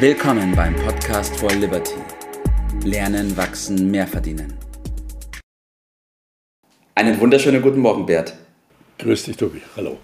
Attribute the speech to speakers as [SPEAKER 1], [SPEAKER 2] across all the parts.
[SPEAKER 1] Willkommen beim Podcast for Liberty. Lernen, wachsen, mehr verdienen. Einen wunderschönen guten Morgen, Bert.
[SPEAKER 2] Grüß dich, Tobi. Hallo.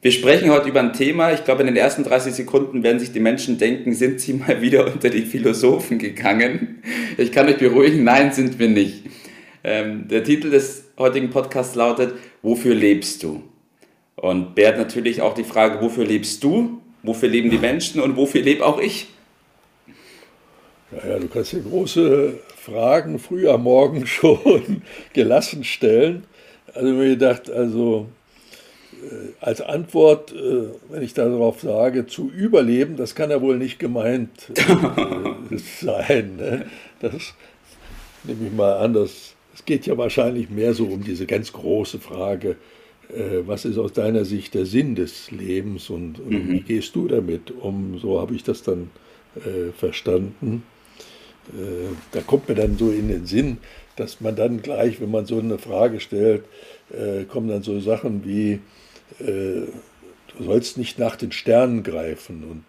[SPEAKER 1] Wir sprechen heute über ein Thema. Ich glaube, in den ersten 30 Sekunden werden sich die Menschen denken, sind sie mal wieder unter die Philosophen gegangen? Ich kann euch beruhigen, nein, sind wir nicht. Ähm, der Titel des heutigen Podcasts lautet, Wofür lebst du? Und Bert natürlich auch die Frage, wofür lebst du? Wofür leben die Menschen und wofür lebe auch ich?
[SPEAKER 2] Ja, ja, du kannst dir große Fragen früh am Morgen schon gelassen stellen. Also mir gedacht, also äh, als Antwort, äh, wenn ich darauf sage, zu überleben, das kann ja wohl nicht gemeint äh, sein. Ne? Das nehme ich mal an, das, es geht ja wahrscheinlich mehr so um diese ganz große Frage, was ist aus deiner Sicht der Sinn des Lebens und, und mhm. wie gehst du damit um? So habe ich das dann äh, verstanden. Äh, da kommt mir dann so in den Sinn, dass man dann gleich, wenn man so eine Frage stellt, äh, kommen dann so Sachen wie, äh, du sollst nicht nach den Sternen greifen. Und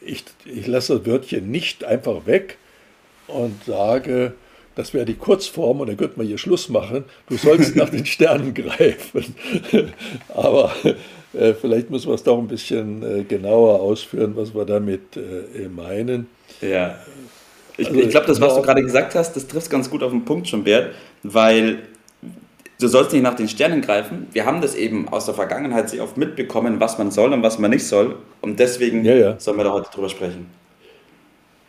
[SPEAKER 2] ich, ich lasse das Wörtchen nicht einfach weg und sage, das wäre die Kurzform und dann könnte man hier Schluss machen, du sollst nach den Sternen greifen. Aber äh, vielleicht müssen wir es doch ein bisschen äh, genauer ausführen, was wir damit äh, meinen.
[SPEAKER 1] Ja. Ich, also, ich glaube, das, was du gerade gesagt hast, das trifft ganz gut auf den Punkt schon, Bert, weil du sollst nicht nach den Sternen greifen. Wir haben das eben aus der Vergangenheit sehr oft mitbekommen, was man soll und was man nicht soll. Und deswegen ja, ja. sollen wir da heute drüber sprechen.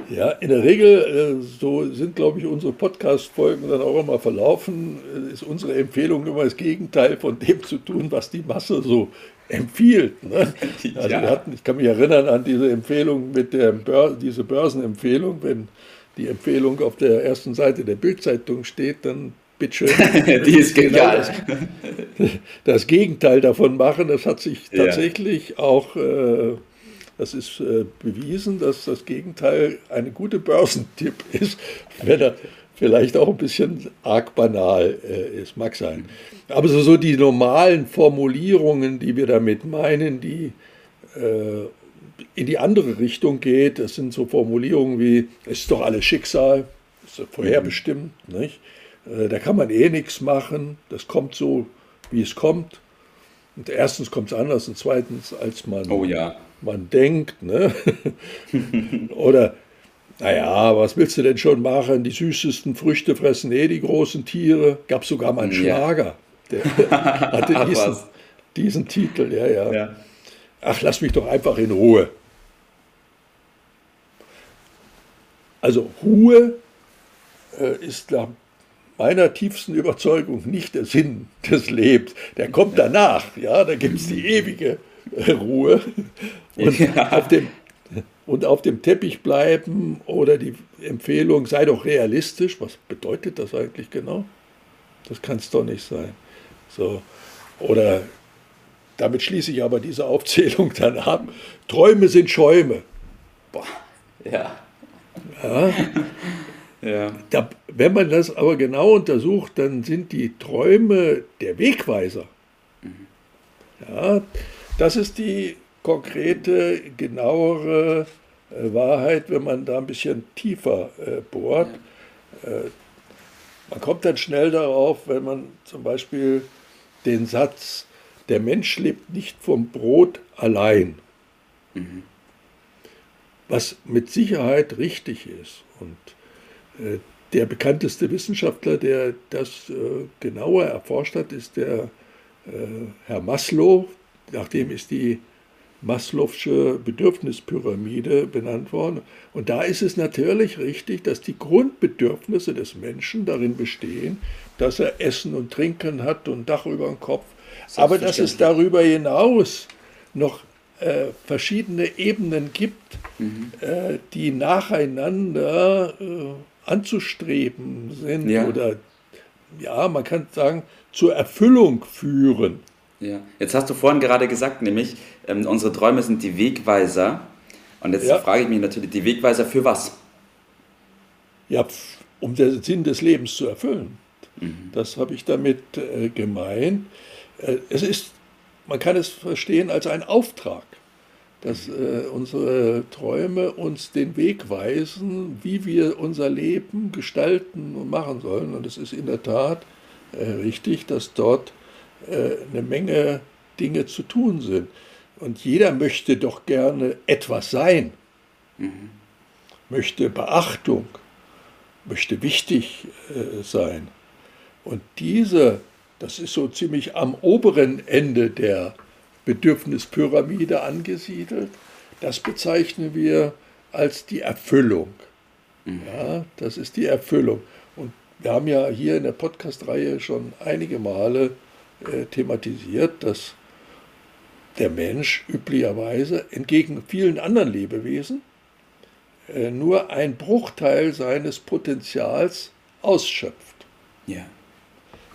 [SPEAKER 2] Ja, in der Regel, äh, so sind, glaube ich, unsere Podcast-Folgen dann auch immer verlaufen, äh, ist unsere Empfehlung immer das Gegenteil von dem zu tun, was die Masse so empfiehlt. Ne? Also ja. wir hatten, ich kann mich erinnern an diese Empfehlung mit der Bör diese Börsenempfehlung, wenn die Empfehlung auf der ersten Seite der Bildzeitung steht, dann bitteschön.
[SPEAKER 1] die ist genau das,
[SPEAKER 2] das, Gegenteil davon machen. Das hat sich tatsächlich ja. auch, äh, das ist äh, bewiesen, dass das Gegenteil ein guter Börsentipp ist, wenn er vielleicht auch ein bisschen arg banal äh, ist, mag sein. Aber so, so die normalen Formulierungen, die wir damit meinen, die äh, in die andere Richtung geht, das sind so Formulierungen wie, es ist doch alles Schicksal, ist vorherbestimmt, mhm. nicht? Äh, da kann man eh nichts machen. Das kommt so, wie es kommt. Und erstens kommt es anders und zweitens, als man,
[SPEAKER 1] oh, ja.
[SPEAKER 2] Man denkt. Ne? Oder, naja, was willst du denn schon machen? Die süßesten Früchte fressen eh die großen Tiere. Gab sogar mal einen ja. Schlager. Der hatte diesen, diesen, Titel, ja, ja, ja. Ach, lass mich doch einfach in Ruhe. Also Ruhe äh, ist nach meiner tiefsten Überzeugung nicht der Sinn des Lebens. Der kommt danach, ja, da gibt es die ewige Ruhe. Und, ja. auf dem, und auf dem Teppich bleiben oder die Empfehlung, sei doch realistisch. Was bedeutet das eigentlich genau? Das kann es doch nicht sein. So. Oder damit schließe ich aber diese Aufzählung dann ab. Träume sind Schäume.
[SPEAKER 1] Boah, ja.
[SPEAKER 2] ja. Ja. Da, wenn man das aber genau untersucht, dann sind die Träume der Wegweiser. Mhm. Ja, das ist die konkrete, genauere äh, Wahrheit, wenn man da ein bisschen tiefer äh, bohrt. Äh, man kommt dann schnell darauf, wenn man zum Beispiel den Satz, der Mensch lebt nicht vom Brot allein, mhm. was mit Sicherheit richtig ist. Und der bekannteste Wissenschaftler, der das genauer erforscht hat, ist der Herr Maslow. Nach dem ist die Maslow'sche Bedürfnispyramide benannt worden. Und da ist es natürlich richtig, dass die Grundbedürfnisse des Menschen darin bestehen, dass er Essen und Trinken hat und Dach über dem Kopf. Aber dass es darüber hinaus noch äh, verschiedene Ebenen gibt, mhm. äh, die nacheinander äh, anzustreben sind ja. oder ja, man kann sagen, zur Erfüllung führen.
[SPEAKER 1] Ja, jetzt hast du vorhin gerade gesagt, nämlich ähm, unsere Träume sind die Wegweiser. Und jetzt ja. frage ich mich natürlich, die Wegweiser für was?
[SPEAKER 2] Ja, um den Sinn des Lebens zu erfüllen. Mhm. Das habe ich damit äh, gemeint. Äh, es ist, man kann es verstehen als ein Auftrag. dass äh, unsere Träume uns den Weg weisen, wie wir unser Leben gestalten und machen sollen. Und es ist in der Tat äh, richtig, dass dort eine Menge Dinge zu tun sind. Und jeder möchte doch gerne etwas sein, mhm. möchte Beachtung, möchte wichtig äh, sein. Und diese, das ist so ziemlich am oberen Ende der Bedürfnispyramide angesiedelt, das bezeichnen wir als die Erfüllung. Mhm. Ja, das ist die Erfüllung. Und wir haben ja hier in der Podcast-Reihe schon einige Male äh, thematisiert, dass der Mensch üblicherweise entgegen vielen anderen Lebewesen äh, nur ein Bruchteil seines Potenzials ausschöpft. Ja.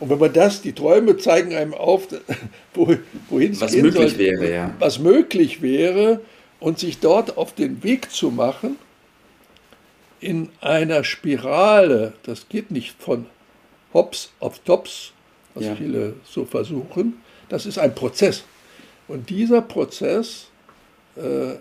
[SPEAKER 2] Und wenn man das, die Träume zeigen einem auf, wohin es
[SPEAKER 1] was möglich soll, wäre, ja.
[SPEAKER 2] was möglich wäre und sich dort auf den Weg zu machen in einer Spirale, das geht nicht von Hops auf Tops, was ja. viele so versuchen, das ist ein Prozess. Und dieser Prozess äh,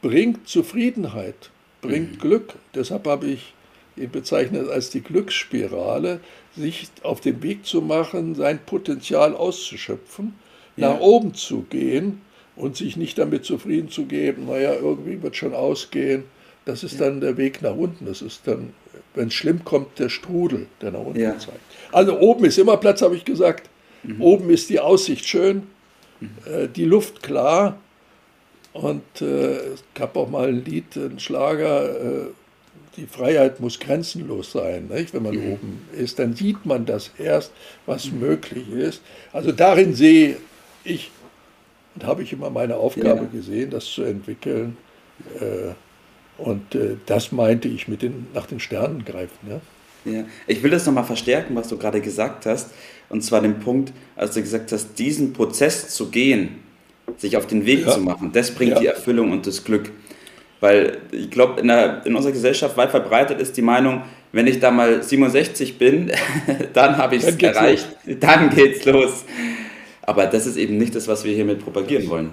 [SPEAKER 2] bringt Zufriedenheit, bringt mhm. Glück. Deshalb habe ich ihn bezeichnet als die Glücksspirale, sich auf den Weg zu machen, sein Potenzial auszuschöpfen, ja. nach oben zu gehen und sich nicht damit zufrieden zu geben, naja, irgendwie wird schon ausgehen. Das ist ja. dann der Weg nach unten. Das ist dann, wenn es schlimm kommt, der Strudel, der nach unten ja. zeigt. Also oben ist immer Platz, habe ich gesagt. Mhm. Oben ist die Aussicht schön, mhm. äh, die Luft klar. Und äh, es gab auch mal ein Lied, ein Schlager, äh, die Freiheit muss grenzenlos sein. Nicht? Wenn man mhm. oben ist, dann sieht man das erst, was mhm. möglich ist. Also darin sehe ich und habe ich immer meine Aufgabe ja. gesehen, das zu entwickeln. Äh, und äh, das meinte ich mit den nach den Sternen greifen. Ja?
[SPEAKER 1] Ja. Ich will das nochmal verstärken, was du gerade gesagt hast. Und zwar den Punkt, als du gesagt hast, diesen Prozess zu gehen, sich auf den Weg ja. zu machen, das bringt ja. die Erfüllung und das Glück. Weil ich glaube, in, in unserer Gesellschaft weit verbreitet ist die Meinung, wenn ich da mal 67 bin, dann habe ich es erreicht, los. dann geht's los. Aber das ist eben nicht das, was wir hiermit propagieren wollen.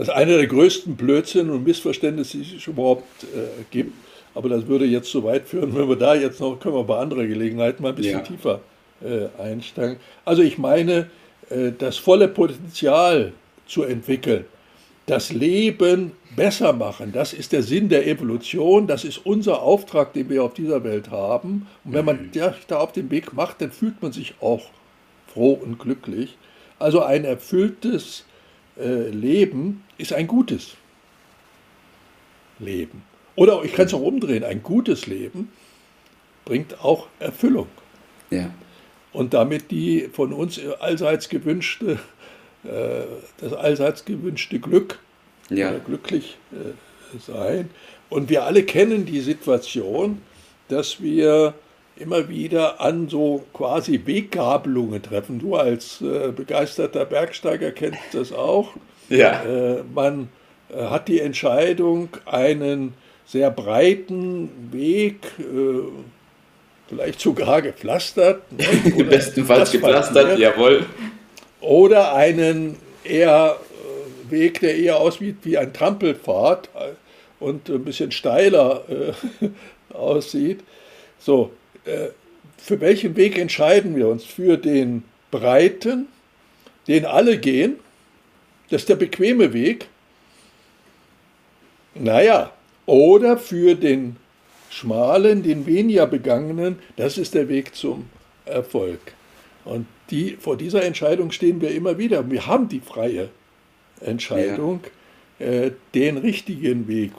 [SPEAKER 2] Das ist einer der größten Blödsinn und Missverständnisse, die es überhaupt äh, gibt. Aber das würde jetzt zu weit führen, wenn wir da jetzt noch, können wir bei anderer Gelegenheit mal ein bisschen ja. tiefer äh, einsteigen. Also ich meine, äh, das volle Potenzial zu entwickeln, das Leben besser machen. Das ist der Sinn der Evolution, das ist unser Auftrag, den wir auf dieser Welt haben. Und wenn man sich mhm. da auf den Weg macht, dann fühlt man sich auch froh und glücklich. Also ein erfülltes äh, Leben ist ein gutes Leben. Oder ich kann es auch umdrehen, ein gutes Leben bringt auch Erfüllung. Ja. Und damit die von uns allseits gewünschte äh, das allseits gewünschte Glück, ja. glücklich äh, sein. Und wir alle kennen die Situation, dass wir immer wieder an so quasi Weggabelungen treffen. Du als äh, begeisterter Bergsteiger kennst das auch. Ja. Äh, man äh, hat die Entscheidung, einen sehr breiten Weg, äh, vielleicht sogar gepflastert.
[SPEAKER 1] Ne, Bestenfalls gepflastert, jawohl
[SPEAKER 2] oder einen eher äh, Weg, der eher aussieht wie ein Trampelpfad äh, und ein bisschen steiler aussieht. So, für welchen Weg entscheiden wir uns? Für den breiten, den alle gehen, das ist der bequeme Weg. Naja, oder für den schmalen, den weniger begangenen, das ist der Weg zum Erfolg. Und die, vor dieser Entscheidung stehen wir immer wieder. Wir haben die freie Entscheidung, ja. äh, den richtigen Weg.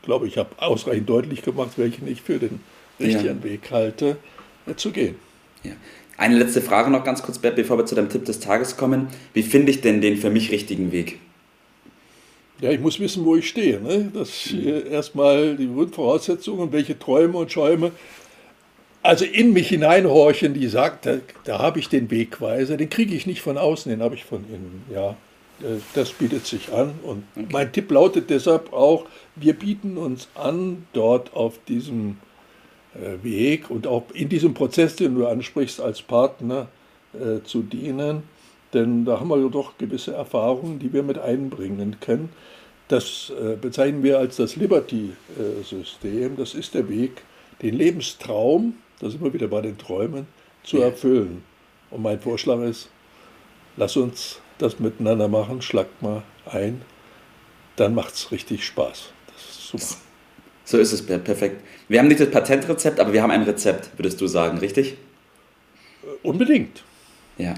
[SPEAKER 2] Ich glaube, ich habe ausreichend deutlich gemacht, welchen ich für den richtigen ja. Weg halte, äh, zu gehen.
[SPEAKER 1] Ja. Eine letzte Frage noch ganz kurz, Bert, bevor wir zu deinem Tipp des Tages kommen. Wie finde ich denn den für mich richtigen Weg?
[SPEAKER 2] Ja, ich muss wissen, wo ich stehe. Ne? Das mhm. erstmal die Grundvoraussetzungen, welche Träume und Schäume also in mich hineinhorchen, die sagt, da, da habe ich den Wegweiser, den kriege ich nicht von außen, den habe ich von innen. Ja, das bietet sich an. Und okay. mein Tipp lautet deshalb auch, wir bieten uns an, dort auf diesem äh, Weg und auch in diesem Prozess, den du ansprichst, als Partner äh, zu dienen. Denn da haben wir doch gewisse Erfahrungen, die wir mit einbringen können. Das äh, bezeichnen wir als das Liberty-System. Das ist der Weg, den Lebenstraum, da sind wir wieder bei den Träumen, zu erfüllen. Und mein Vorschlag ist, lass uns das miteinander machen, schlagt mal ein, dann macht es richtig Spaß. Das ist super.
[SPEAKER 1] So ist es perfekt. Wir haben nicht das Patentrezept, aber wir haben ein Rezept, würdest du sagen, richtig?
[SPEAKER 2] Unbedingt.
[SPEAKER 1] Ja,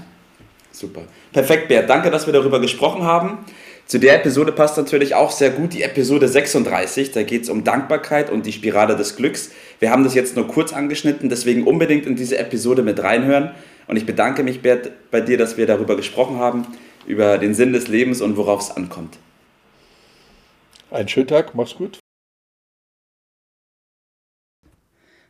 [SPEAKER 1] super. Perfekt, Bert. Danke, dass wir darüber gesprochen haben. Zu der Episode passt natürlich auch sehr gut die Episode 36. Da geht es um Dankbarkeit und die Spirale des Glücks. Wir haben das jetzt nur kurz angeschnitten, deswegen unbedingt in diese Episode mit reinhören. Und ich bedanke mich, Bert, bei dir, dass wir darüber gesprochen haben, über den Sinn des Lebens und worauf es ankommt.
[SPEAKER 2] Einen schönen Tag, mach's gut.